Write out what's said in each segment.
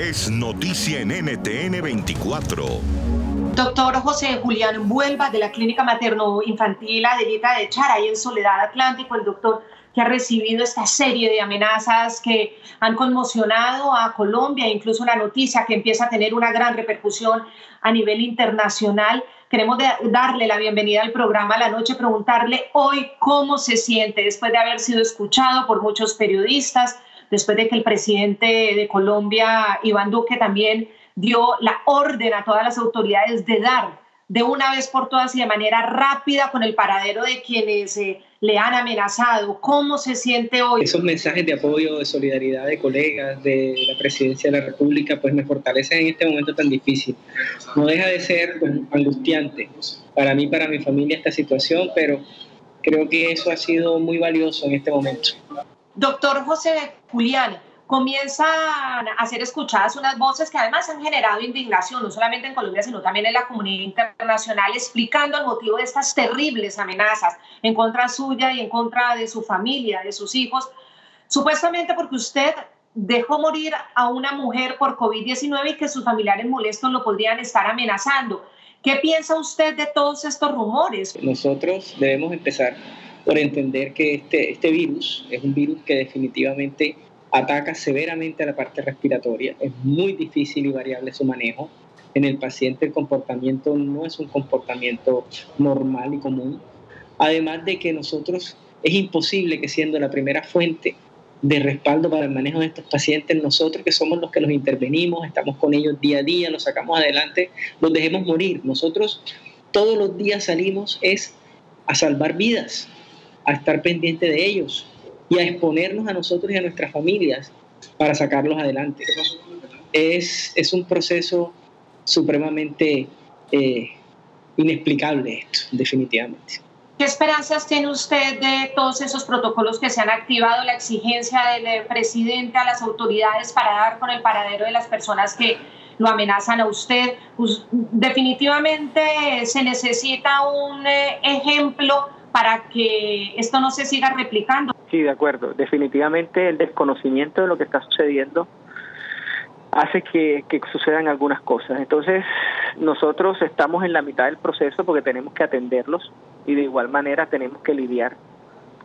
es noticia en NTN 24. Doctor José Julián Vuelva de la Clínica Materno Infantil Adelita de Charay en Soledad Atlántico, el doctor que ha recibido esta serie de amenazas que han conmocionado a Colombia, incluso una noticia que empieza a tener una gran repercusión a nivel internacional. Queremos darle la bienvenida al programa La Noche, preguntarle hoy cómo se siente después de haber sido escuchado por muchos periodistas, después de que el presidente de Colombia, Iván Duque, también dio la orden a todas las autoridades de dar de una vez por todas y de manera rápida con el paradero de quienes eh, le han amenazado. ¿Cómo se siente hoy? Esos mensajes de apoyo, de solidaridad de colegas, de la presidencia de la República, pues me fortalecen en este momento tan difícil. No deja de ser pues, angustiante para mí, para mi familia esta situación, pero creo que eso ha sido muy valioso en este momento. Doctor José Julián, comienzan a ser escuchadas unas voces que además han generado indignación, no solamente en Colombia, sino también en la comunidad internacional, explicando el motivo de estas terribles amenazas en contra suya y en contra de su familia, de sus hijos, supuestamente porque usted dejó morir a una mujer por COVID-19 y que sus familiares molestos lo podrían estar amenazando. ¿Qué piensa usted de todos estos rumores? Nosotros debemos empezar por entender que este, este virus es un virus que definitivamente ataca severamente a la parte respiratoria, es muy difícil y variable su manejo. En el paciente el comportamiento no es un comportamiento normal y común. Además de que nosotros es imposible que siendo la primera fuente de respaldo para el manejo de estos pacientes, nosotros que somos los que los intervenimos, estamos con ellos día a día, los sacamos adelante, los dejemos morir. Nosotros todos los días salimos es a salvar vidas, a estar pendiente de ellos, y a exponernos a nosotros y a nuestras familias para sacarlos adelante. Es, es un proceso supremamente eh, inexplicable esto, definitivamente. ¿Qué esperanzas tiene usted de todos esos protocolos que se han activado, la exigencia del presidente a las autoridades para dar con el paradero de las personas que lo amenazan a usted? Pues, definitivamente se necesita un eh, ejemplo para que esto no se siga replicando. Sí, de acuerdo. Definitivamente el desconocimiento de lo que está sucediendo hace que, sucedan algunas cosas. Entonces, nosotros estamos en la mitad del proceso porque tenemos que atenderlos y de igual manera tenemos que lidiar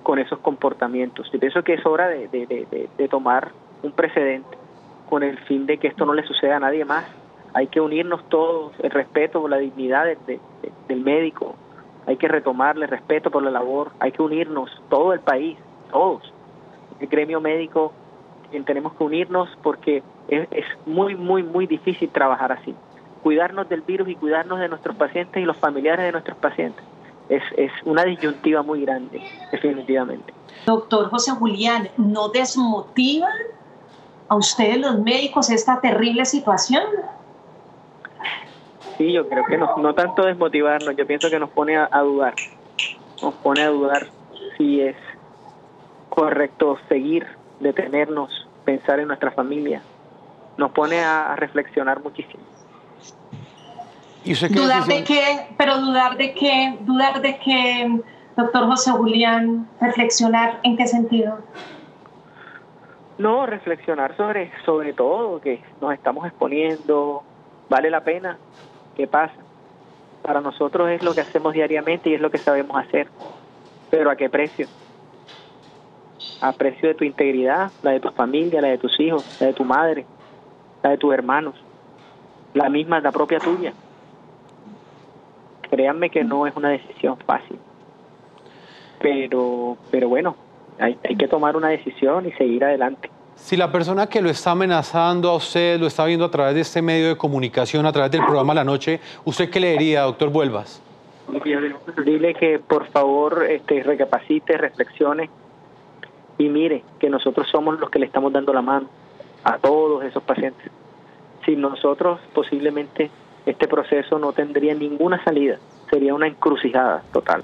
con esos comportamientos. Y pienso que es hora de, tomar un precedente con el fin de que esto no le suceda a nadie más. Hay que unirnos todos, el respeto por la dignidad del médico, hay que retomarle respeto por la labor, hay que unirnos, todo el país, todos, el gremio médico, tenemos que unirnos porque es, muy, muy, muy difícil trabajar así. Cuidarnos del virus y cuidarnos de nuestros pacientes y los familiares de nuestros pacientes. Es, es una disyuntiva muy grande, definitivamente. Doctor José Julián, ¿no desmotivan a ustedes los médicos esta terrible situación? Sí, yo creo que no, no tanto desmotivarnos, yo pienso que nos pone a, dudar, nos pone a dudar si es correcto seguir, detenernos, pensar en nuestra familia, nos pone a, reflexionar muchísimo. ¿Y dudar de qué, pero dudar de qué, dudar de qué, doctor José Julián, reflexionar en qué sentido. No, reflexionar sobre, sobre todo, que nos estamos exponiendo, vale la pena, ¿Qué pasa? Para nosotros es lo que hacemos diariamente y es lo que sabemos hacer. Pero ¿a qué precio? A precio de tu integridad, la de tu familia, la de tus hijos, la de tu madre, la de tus hermanos, la misma, la propia tuya. Créanme que no es una decisión fácil. Pero, pero bueno, hay, hay que tomar una decisión y seguir adelante. Si la persona que lo está amenazando a usted lo está viendo a través de este medio de comunicación, a través del programa La Noche, ¿usted qué le diría, doctor Vuelvas? Dile que por favor este, recapacite, reflexione y mire que nosotros somos los que le estamos dando la mano a todos esos pacientes. Sin nosotros posiblemente este proceso no tendría ninguna salida, sería una encrucijada total.